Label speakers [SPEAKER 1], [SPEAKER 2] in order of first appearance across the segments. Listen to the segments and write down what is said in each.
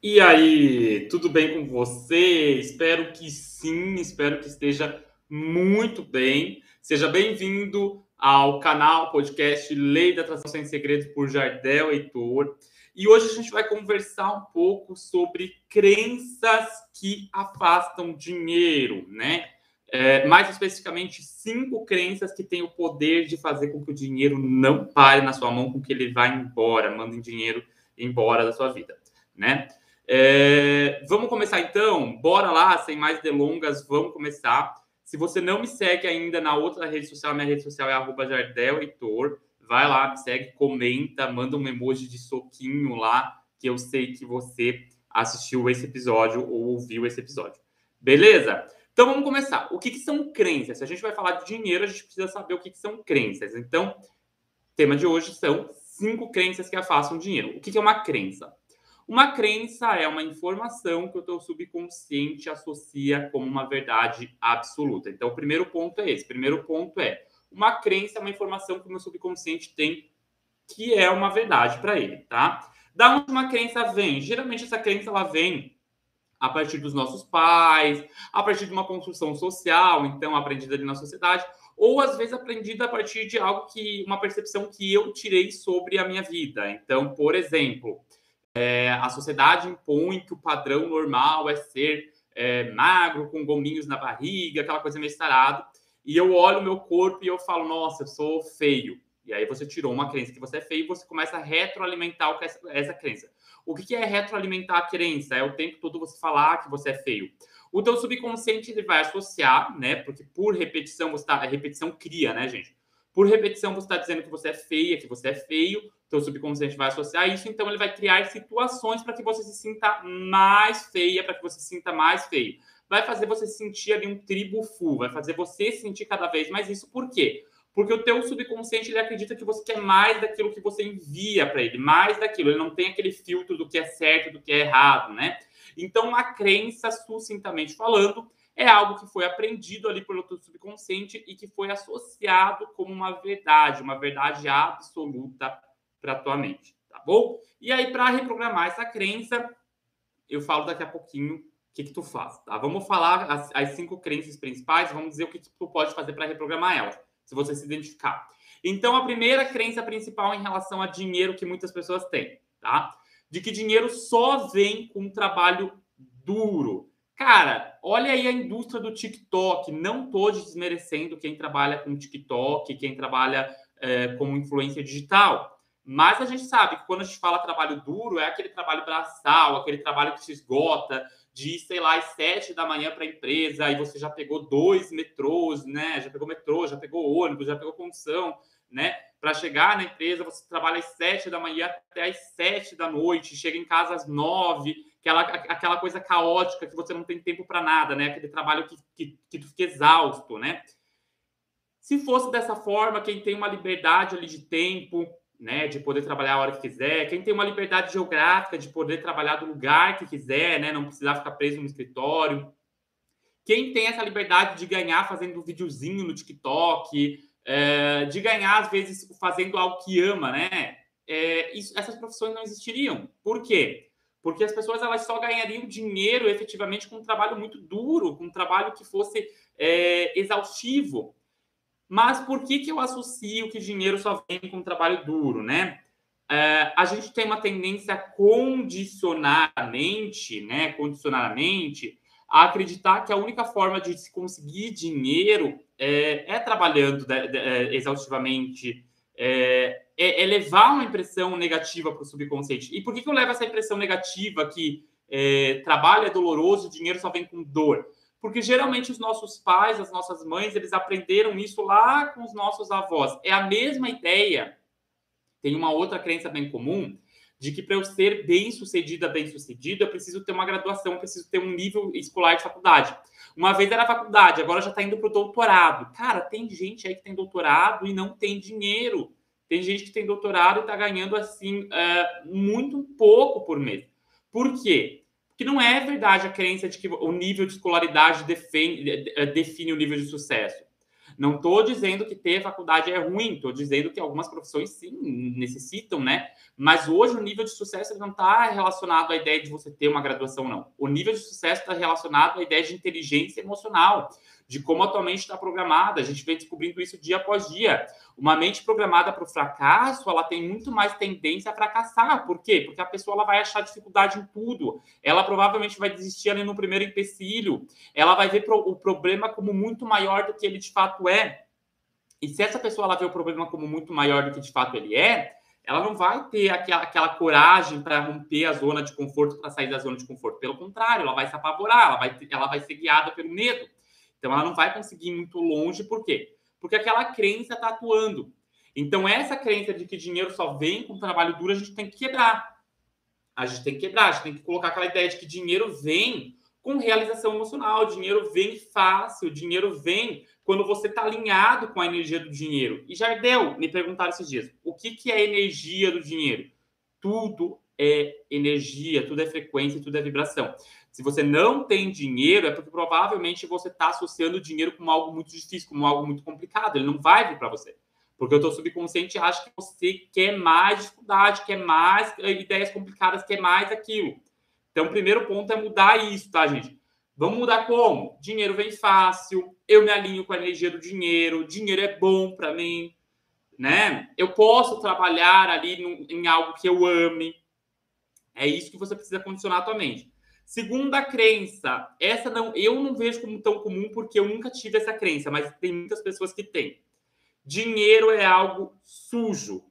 [SPEAKER 1] E aí, tudo bem com você? Espero que sim, espero que esteja muito bem. Seja bem-vindo ao canal podcast Lei da Atração Sem Segredos por Jardel Heitor. E hoje a gente vai conversar um pouco sobre crenças que afastam dinheiro, né? É, mais especificamente, cinco crenças que têm o poder de fazer com que o dinheiro não pare na sua mão, com que ele vá embora, mandem dinheiro embora da sua vida, né? É, vamos começar então? Bora lá, sem mais delongas, vamos começar. Se você não me segue ainda na outra rede social, minha rede social é arroba Jardel Heitor. Vai lá, me segue, comenta, manda um emoji de soquinho lá, que eu sei que você assistiu esse episódio ou ouviu esse episódio. Beleza? Então vamos começar. O que, que são crenças? Se a gente vai falar de dinheiro, a gente precisa saber o que, que são crenças. Então, tema de hoje são cinco crenças que afastam dinheiro. O que, que é uma crença? Uma crença é uma informação que o teu subconsciente associa como uma verdade absoluta. Então, o primeiro ponto é esse. O primeiro ponto é uma crença é uma informação que o meu subconsciente tem que é uma verdade para ele, tá? Da onde uma crença vem? Geralmente essa crença ela vem a partir dos nossos pais, a partir de uma construção social, então aprendida ali na sociedade, ou às vezes aprendida a partir de algo que uma percepção que eu tirei sobre a minha vida. Então, por exemplo, é, a sociedade impõe que o padrão normal é ser é, magro, com gominhos na barriga, aquela coisa meio estarado. E eu olho o meu corpo e eu falo, nossa, eu sou feio. E aí você tirou uma crença que você é feio e você começa a retroalimentar essa, essa crença. O que é retroalimentar a crença? É o tempo todo você falar que você é feio. O teu subconsciente ele vai associar, né? Porque por repetição você tá, a repetição cria, né, gente? Por repetição você está dizendo que você é feia, que você é feio teu subconsciente vai associar isso, então ele vai criar situações para que você se sinta mais feia, para que você se sinta mais feio. Vai fazer você sentir ali um tribo full, vai fazer você sentir cada vez mais isso. Por quê? Porque o teu subconsciente ele acredita que você quer mais daquilo que você envia para ele, mais daquilo. Ele não tem aquele filtro do que é certo, do que é errado, né? Então, a crença, sucintamente falando, é algo que foi aprendido ali pelo teu subconsciente e que foi associado como uma verdade, uma verdade absoluta para a tua mente, tá bom? E aí, para reprogramar essa crença, eu falo daqui a pouquinho o que, que tu faz, tá? Vamos falar as, as cinco crenças principais, vamos dizer o que, que tu pode fazer para reprogramar elas, se você se identificar. Então, a primeira crença principal em relação a dinheiro que muitas pessoas têm, tá? De que dinheiro só vem com trabalho duro. Cara, olha aí a indústria do TikTok. Não tô desmerecendo quem trabalha com TikTok, quem trabalha é, como influência digital. Mas a gente sabe que quando a gente fala trabalho duro, é aquele trabalho braçal, aquele trabalho que se esgota de, sei lá, às sete da manhã para a empresa, aí você já pegou dois metrôs, né? Já pegou metrô, já pegou ônibus, já pegou condução, né? Para chegar na empresa, você trabalha às sete da manhã até às sete da noite, chega em casa às nove, aquela, aquela coisa caótica que você não tem tempo para nada, né? Aquele trabalho que, que, que tu fica exausto, né? Se fosse dessa forma, quem tem uma liberdade ali de tempo, né, de poder trabalhar a hora que quiser, quem tem uma liberdade geográfica de poder trabalhar do lugar que quiser, né, não precisar ficar preso no escritório, quem tem essa liberdade de ganhar fazendo um videozinho no TikTok, é, de ganhar às vezes fazendo algo que ama, né, é, isso, essas profissões não existiriam. Por quê? Porque as pessoas elas só ganhariam dinheiro efetivamente com um trabalho muito duro, com um trabalho que fosse é, exaustivo. Mas por que, que eu associo que dinheiro só vem com trabalho duro, né? É, a gente tem uma tendência condicionadamente, né, condicionadamente, a acreditar que a única forma de se conseguir dinheiro é, é trabalhando de, de, é, exaustivamente, é, é, é, levar uma impressão negativa para o subconsciente. E por que, que eu levo essa impressão negativa que trabalho é doloroso, dinheiro só vem com dor? Porque geralmente os nossos pais, as nossas mães, eles aprenderam isso lá com os nossos avós. É a mesma ideia. Tem uma outra crença bem comum de que para eu ser bem sucedida, bem sucedido, eu preciso ter uma graduação, eu preciso ter um nível escolar de faculdade. Uma vez era faculdade, agora já está indo para o doutorado. Cara, tem gente aí que tem doutorado e não tem dinheiro. Tem gente que tem doutorado e está ganhando assim uh, muito pouco por mês. Por quê? Que não é verdade a crença de que o nível de escolaridade define, eh, define o nível de sucesso. Não estou dizendo que ter faculdade é ruim, estou dizendo que algumas profissões sim necessitam, né? Mas hoje o nível de sucesso não está relacionado à ideia de você ter uma graduação, não. O nível de sucesso está relacionado à ideia de inteligência emocional, de como atualmente está programada. A gente vem descobrindo isso dia após dia. Uma mente programada para o fracasso, ela tem muito mais tendência a fracassar. Por quê? Porque a pessoa ela vai achar dificuldade em tudo. Ela provavelmente vai desistir ali no primeiro empecilho. Ela vai ver o problema como muito maior do que ele de fato é. E se essa pessoa ela vê o problema como muito maior do que de fato ele é, ela não vai ter aquela, aquela coragem para romper a zona de conforto, para sair da zona de conforto. Pelo contrário, ela vai se apavorar, ela vai, ela vai ser guiada pelo medo. Então, ela não vai conseguir ir muito longe, por quê? Porque aquela crença está atuando. Então, essa crença de que dinheiro só vem com trabalho duro, a gente tem que quebrar. A gente tem que quebrar, a gente tem que colocar aquela ideia de que dinheiro vem com realização emocional, dinheiro vem fácil, dinheiro vem quando você está alinhado com a energia do dinheiro. E Jardel, me perguntaram esses dias, o que, que é energia do dinheiro? Tudo é energia, tudo é frequência, tudo é vibração. Se você não tem dinheiro, é porque provavelmente você está associando o dinheiro com algo muito difícil, com algo muito complicado. Ele não vai vir para você. Porque o teu subconsciente acha que você quer mais dificuldade, quer mais eh, ideias complicadas, quer mais aquilo. Então, o primeiro ponto é mudar isso, tá, gente? Vamos mudar como? Dinheiro vem fácil, eu me alinho com a energia do dinheiro, dinheiro é bom para mim, né? Eu posso trabalhar ali em algo que eu ame. É isso que você precisa condicionar a tua mente. Segunda crença, essa não, eu não vejo como tão comum porque eu nunca tive essa crença, mas tem muitas pessoas que têm. Dinheiro é algo sujo.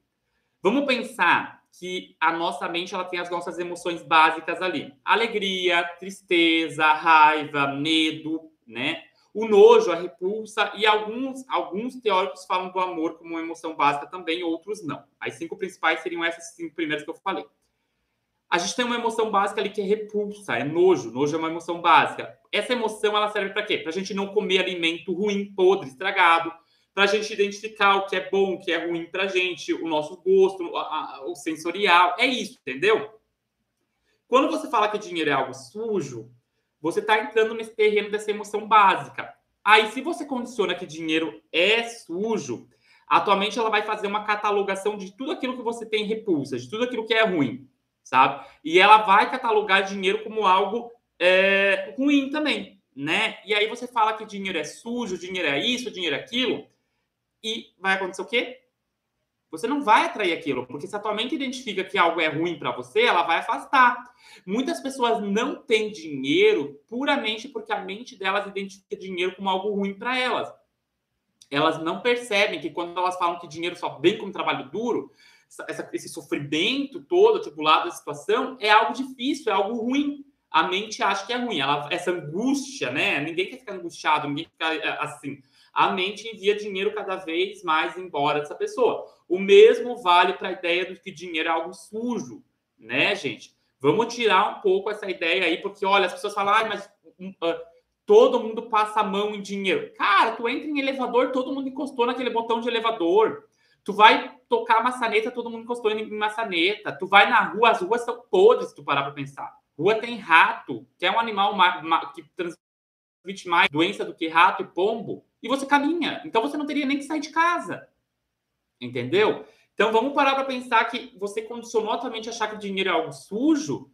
[SPEAKER 1] Vamos pensar que a nossa mente ela tem as nossas emoções básicas ali: alegria, tristeza, raiva, medo, né? O nojo, a repulsa e alguns alguns teóricos falam do amor como uma emoção básica também, outros não. As cinco principais seriam essas cinco primeiras que eu falei. A gente tem uma emoção básica ali que é repulsa, é nojo. Nojo é uma emoção básica. Essa emoção ela serve para quê? Para a gente não comer alimento ruim, podre, estragado. Para a gente identificar o que é bom, o que é ruim para gente, o nosso gosto, a, a, o sensorial. É isso, entendeu? Quando você fala que dinheiro é algo sujo, você está entrando nesse terreno dessa emoção básica. Aí, se você condiciona que dinheiro é sujo, atualmente ela vai fazer uma catalogação de tudo aquilo que você tem repulsa, de tudo aquilo que é ruim sabe? E ela vai catalogar dinheiro como algo é, ruim também, né? E aí você fala que dinheiro é sujo, dinheiro é isso, dinheiro é aquilo, e vai acontecer o quê? Você não vai atrair aquilo, porque se a tua mente identifica que algo é ruim para você, ela vai afastar. Muitas pessoas não têm dinheiro puramente porque a mente delas identifica dinheiro como algo ruim para elas. Elas não percebem que quando elas falam que dinheiro só vem com trabalho duro, essa, esse sofrimento todo, tipo, lado da situação, é algo difícil, é algo ruim. A mente acha que é ruim. Ela, essa angústia, né? Ninguém quer ficar angustiado, ninguém quer ficar é, assim. A mente envia dinheiro cada vez mais embora dessa pessoa. O mesmo vale para a ideia de que dinheiro é algo sujo, né, gente? Vamos tirar um pouco essa ideia aí, porque olha, as pessoas falam, ah, mas uh, todo mundo passa a mão em dinheiro. Cara, tu entra em elevador, todo mundo encostou naquele botão de elevador. Tu vai tocar maçaneta, todo mundo encostou em maçaneta. Tu vai na rua, as ruas são podres, se tu parar para pensar. Rua tem rato, que é um animal que transmite mais doença do que rato e pombo, e você caminha. Então você não teria nem que sair de casa. Entendeu? Então vamos parar para pensar que você condicionou a tua mente a achar que dinheiro é algo sujo,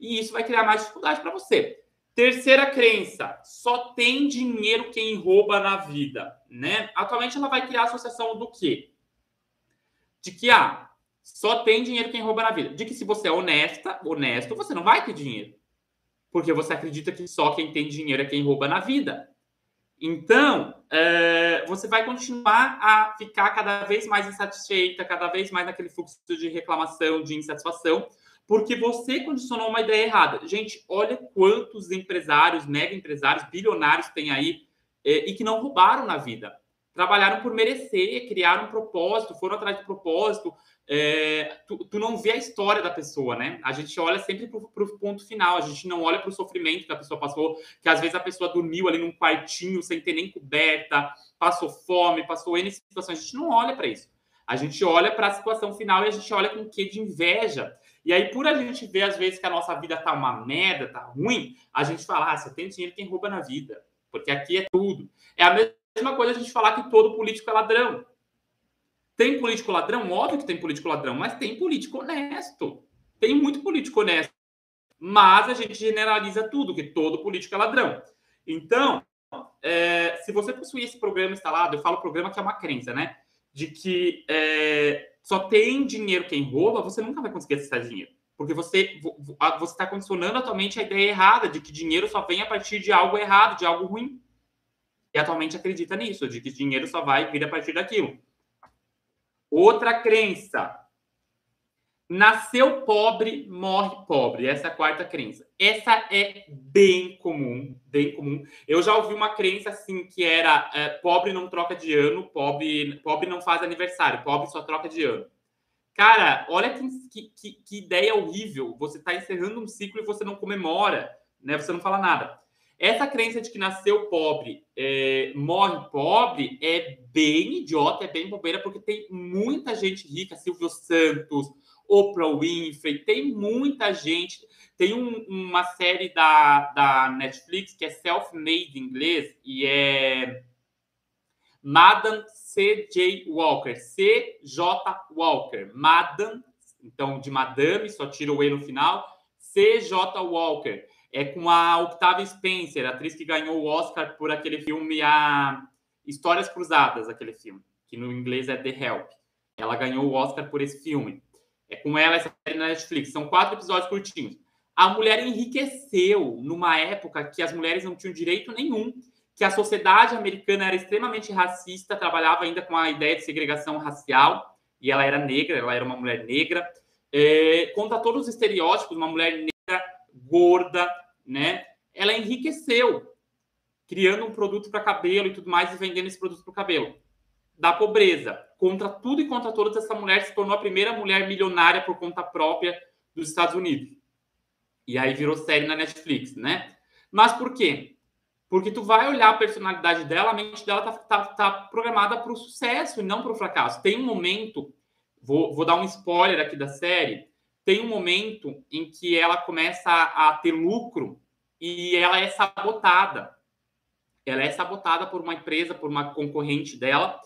[SPEAKER 1] e isso vai criar mais dificuldade para você. Terceira crença, só tem dinheiro quem rouba na vida, né? Atualmente ela vai criar associação do quê? De que ah, só tem dinheiro quem rouba na vida. De que se você é honesta, honesto, você não vai ter dinheiro. Porque você acredita que só quem tem dinheiro é quem rouba na vida. Então, é, você vai continuar a ficar cada vez mais insatisfeita, cada vez mais naquele fluxo de reclamação, de insatisfação, porque você condicionou uma ideia errada. Gente, olha quantos empresários, mega empresários, bilionários tem aí é, e que não roubaram na vida trabalharam por merecer, criaram um propósito, foram atrás de propósito. É, tu, tu, não vê a história da pessoa, né? A gente olha sempre para o ponto final, a gente não olha para o sofrimento que a pessoa passou, que às vezes a pessoa dormiu ali num quartinho sem ter nem coberta, passou fome, passou N situações. A gente não olha para isso. A gente olha para a situação final e a gente olha com o que de inveja. E aí, por a gente ver, às vezes, que a nossa vida tá uma merda, tá ruim, a gente fala, ah, você tem dinheiro, quem rouba na vida. Porque aqui é tudo. É a mesma mesma coisa a gente falar que todo político é ladrão. Tem político ladrão? Óbvio que tem político ladrão, mas tem político honesto. Tem muito político honesto. Mas a gente generaliza tudo, que todo político é ladrão. Então, é, se você possuir esse programa instalado, eu falo programa que é uma crença, né? De que é, só tem dinheiro quem rouba, você nunca vai conseguir acessar dinheiro. Porque você você está condicionando atualmente a ideia errada de que dinheiro só vem a partir de algo errado, de algo ruim. Atualmente acredita nisso, de que dinheiro só vai vir a partir daquilo. Outra crença. Nasceu pobre, morre pobre. Essa é a quarta crença. Essa é bem comum, bem comum. Eu já ouvi uma crença assim que era é, pobre não troca de ano, pobre, pobre não faz aniversário, pobre só troca de ano. Cara, olha que, que, que ideia horrível. Você está encerrando um ciclo e você não comemora, né? Você não fala nada. Essa crença de que nasceu pobre, é, morre pobre, é bem idiota, é bem bobeira, porque tem muita gente rica, Silvio Santos, Oprah Winfrey, tem muita gente. Tem um, uma série da, da Netflix que é self-made em inglês e é Madam C.J. Walker, C.J. Walker, Madam, então de Madame, só tira o E no final, C.J. Walker. É com a Octavia Spencer, atriz que ganhou o Oscar por aquele filme a Histórias Cruzadas, aquele filme, que no inglês é The Help. Ela ganhou o Oscar por esse filme. É com ela essa série na Netflix. São quatro episódios curtinhos. A mulher enriqueceu numa época que as mulheres não tinham direito nenhum que a sociedade americana era extremamente racista, trabalhava ainda com a ideia de segregação racial, e ela era negra, ela era uma mulher negra. É, todos os estereótipos, uma mulher negra, gorda, né? Ela enriqueceu, criando um produto para cabelo e tudo mais, e vendendo esse produto para o cabelo. Da pobreza. Contra tudo e contra todos, essa mulher se tornou a primeira mulher milionária por conta própria dos Estados Unidos. E aí virou série na Netflix, né? Mas por quê? Porque tu vai olhar a personalidade dela, a mente dela tá, tá, tá programada para o sucesso e não para o fracasso. Tem um momento, vou, vou dar um spoiler aqui da série, tem um momento em que ela começa a, a ter lucro e ela é sabotada. Ela é sabotada por uma empresa, por uma concorrente dela.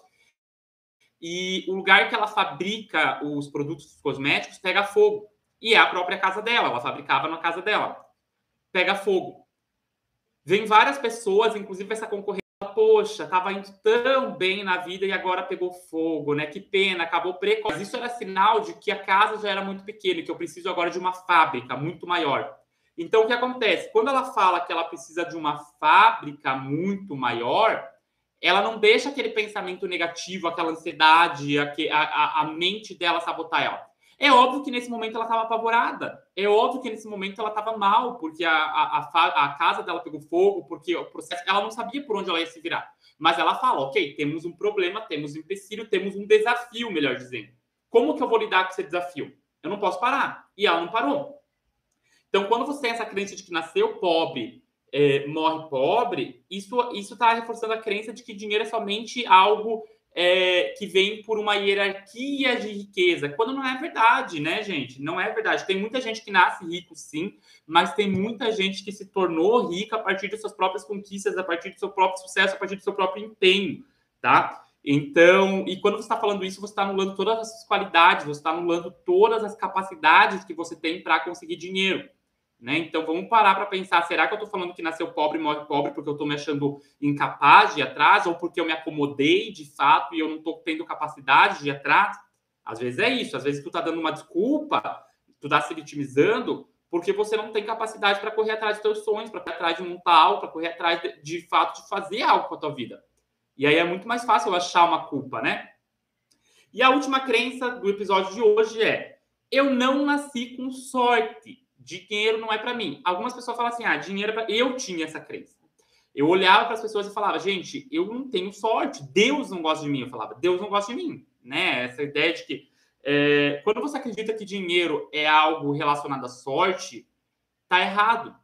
[SPEAKER 1] E o lugar que ela fabrica os produtos cosméticos pega fogo. E é a própria casa dela, ela fabricava na casa dela. Pega fogo Vem várias pessoas, inclusive essa concorrente, poxa, estava indo tão bem na vida e agora pegou fogo, né? Que pena, acabou precoce. Isso era sinal de que a casa já era muito pequena que eu preciso agora de uma fábrica muito maior. Então, o que acontece? Quando ela fala que ela precisa de uma fábrica muito maior, ela não deixa aquele pensamento negativo, aquela ansiedade, a, a, a mente dela sabotar ela. É óbvio que nesse momento ela estava apavorada. É óbvio que nesse momento ela estava mal, porque a, a, a, a, casa dela pegou fogo, porque o processo. Ela não sabia por onde ela ia se virar. Mas ela fala: ok, temos um problema, temos um empecilho, temos um desafio, melhor dizendo. Como que eu vou lidar com esse desafio? Eu não posso parar. E ela não parou. Então, quando você tem essa crença de que nasceu pobre, é, morre pobre, isso está reforçando a crença de que dinheiro é somente algo é, que vem por uma hierarquia de riqueza, quando não é verdade, né, gente? Não é verdade. Tem muita gente que nasce rico, sim, mas tem muita gente que se tornou rica a partir de suas próprias conquistas, a partir do seu próprio sucesso, a partir do seu próprio empenho, tá? Então, e quando você está falando isso, você está anulando todas as suas qualidades, você está anulando todas as capacidades que você tem para conseguir dinheiro. Né? Então vamos parar para pensar: será que eu estou falando que nasceu pobre e morre pobre porque eu estou me achando incapaz de ir atrás, ou porque eu me acomodei de fato e eu não estou tendo capacidade de ir atrás? Às vezes é isso, às vezes tu está dando uma desculpa, tu está se vitimizando porque você não tem capacidade para correr atrás dos teus sonhos, para correr atrás de montar algo, para correr atrás de, de fato de fazer algo com a tua vida. E aí é muito mais fácil achar uma culpa, né? E a última crença do episódio de hoje é: eu não nasci com sorte dinheiro não é para mim. Algumas pessoas falam assim: ah, dinheiro é pra... Eu tinha essa crença. Eu olhava para as pessoas e falava: gente, eu não tenho sorte, Deus não gosta de mim. Eu falava: Deus não gosta de mim. Né? Essa ideia de que é, quando você acredita que dinheiro é algo relacionado à sorte, tá errado.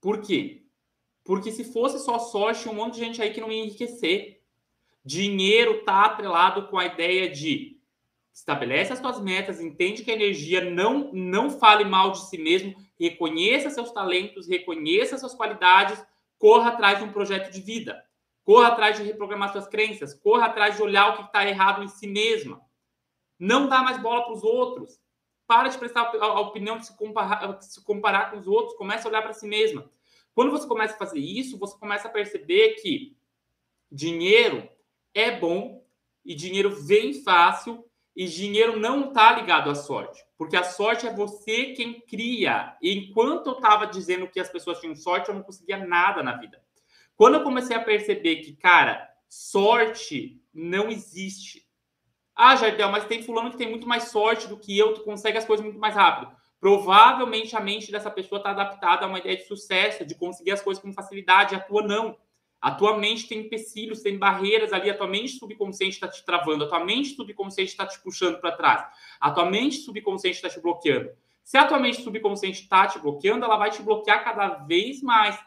[SPEAKER 1] Por quê? Porque se fosse só sorte, um monte de gente aí que não ia enriquecer. Dinheiro tá atrelado com a ideia de estabelece as suas metas, entende que a energia não não fale mal de si mesmo, reconheça seus talentos, reconheça suas qualidades, corra atrás de um projeto de vida. Corra atrás de reprogramar suas crenças. Corra atrás de olhar o que está errado em si mesma. Não dá mais bola para os outros. Para de prestar a opinião de se comparar, se comparar com os outros. Comece a olhar para si mesma. Quando você começa a fazer isso, você começa a perceber que dinheiro é bom e dinheiro vem fácil e dinheiro não está ligado à sorte, porque a sorte é você quem cria. E enquanto eu estava dizendo que as pessoas tinham sorte, eu não conseguia nada na vida. Quando eu comecei a perceber que, cara, sorte não existe. Ah, Jardel, mas tem fulano que tem muito mais sorte do que eu, tu consegue as coisas muito mais rápido. Provavelmente a mente dessa pessoa está adaptada a uma ideia de sucesso, de conseguir as coisas com facilidade, a tua não. A tua mente tem empecilhos, tem barreiras ali, a tua mente subconsciente está te travando, a tua mente subconsciente está te puxando para trás, a tua mente subconsciente está te bloqueando. Se a tua mente subconsciente está te bloqueando, ela vai te bloquear cada vez mais.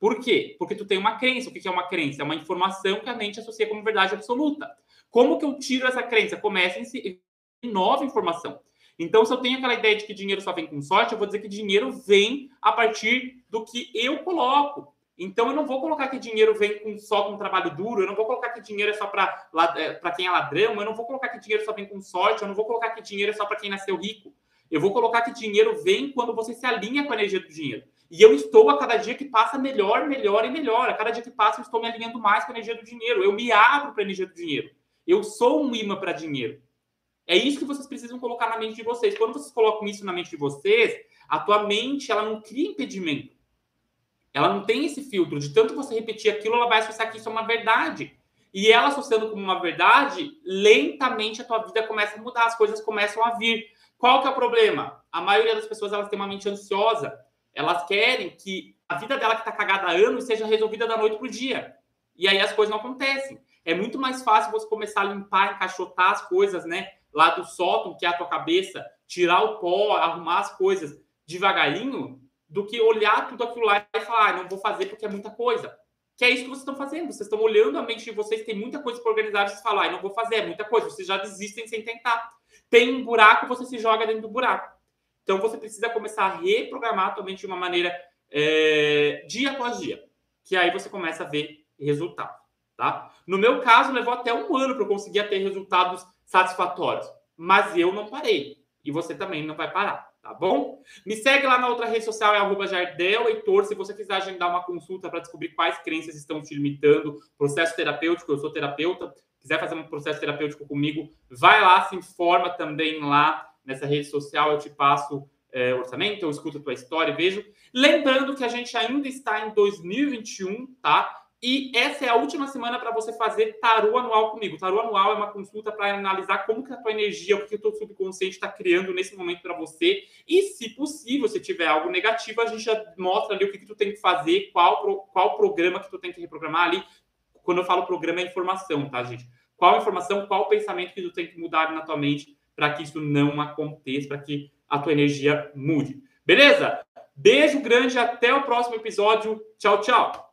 [SPEAKER 1] Por quê? Porque tu tem uma crença. O que é uma crença? É uma informação que a mente associa como verdade absoluta. Como que eu tiro essa crença? Começa em nova informação. Então, se eu tenho aquela ideia de que dinheiro só vem com sorte, eu vou dizer que dinheiro vem a partir do que eu coloco. Então, eu não vou colocar que dinheiro vem com, só com trabalho duro, eu não vou colocar que dinheiro é só para é, quem é ladrão, eu não vou colocar que dinheiro só vem com sorte, eu não vou colocar que dinheiro é só para quem nasceu rico. Eu vou colocar que dinheiro vem quando você se alinha com a energia do dinheiro. E eu estou, a cada dia que passa, melhor, melhor e melhor. A cada dia que passa, eu estou me alinhando mais com a energia do dinheiro. Eu me abro para a energia do dinheiro. Eu sou um imã para dinheiro. É isso que vocês precisam colocar na mente de vocês. Quando vocês colocam isso na mente de vocês, a tua mente ela não cria impedimento. Ela não tem esse filtro. De tanto você repetir aquilo, ela vai associar que isso é uma verdade. E ela associando como uma verdade, lentamente a tua vida começa a mudar, as coisas começam a vir. Qual que é o problema? A maioria das pessoas elas têm uma mente ansiosa. Elas querem que a vida dela que está cagada há anos seja resolvida da noite para o dia. E aí as coisas não acontecem. É muito mais fácil você começar a limpar, encaixotar as coisas, né? Lá do sótão, que é a tua cabeça, tirar o pó, arrumar as coisas devagarinho, do que olhar tudo aquilo lá e falar, ah, não vou fazer porque é muita coisa. Que é isso que vocês estão fazendo. Vocês estão olhando a mente de vocês, tem muita coisa para organizar, vocês falam, ah, não vou fazer, é muita coisa. Vocês já desistem sem tentar. Tem um buraco, você se joga dentro do buraco. Então você precisa começar a reprogramar a tua mente de uma maneira é, dia após dia. Que aí você começa a ver resultado. Tá? No meu caso, levou até um ano para eu conseguir ter resultados satisfatórios. Mas eu não parei. E você também não vai parar tá bom? Me segue lá na outra rede social, é arroba Jardel se você quiser agendar uma consulta para descobrir quais crenças estão te limitando, processo terapêutico, eu sou terapeuta, quiser fazer um processo terapêutico comigo, vai lá, se informa também lá nessa rede social, eu te passo é, orçamento, eu escuto a tua história e vejo. Lembrando que a gente ainda está em 2021, tá? E essa é a última semana para você fazer tarô anual comigo. Tarô anual é uma consulta para analisar como que a tua energia, o que o teu subconsciente está criando nesse momento para você. E, se possível, se tiver algo negativo, a gente já mostra ali o que, que tu tem que fazer, qual, qual programa que tu tem que reprogramar ali. Quando eu falo programa, é informação, tá, gente? Qual informação, qual pensamento que tu tem que mudar na tua mente para que isso não aconteça, para que a tua energia mude. Beleza? Beijo grande, até o próximo episódio. Tchau, tchau.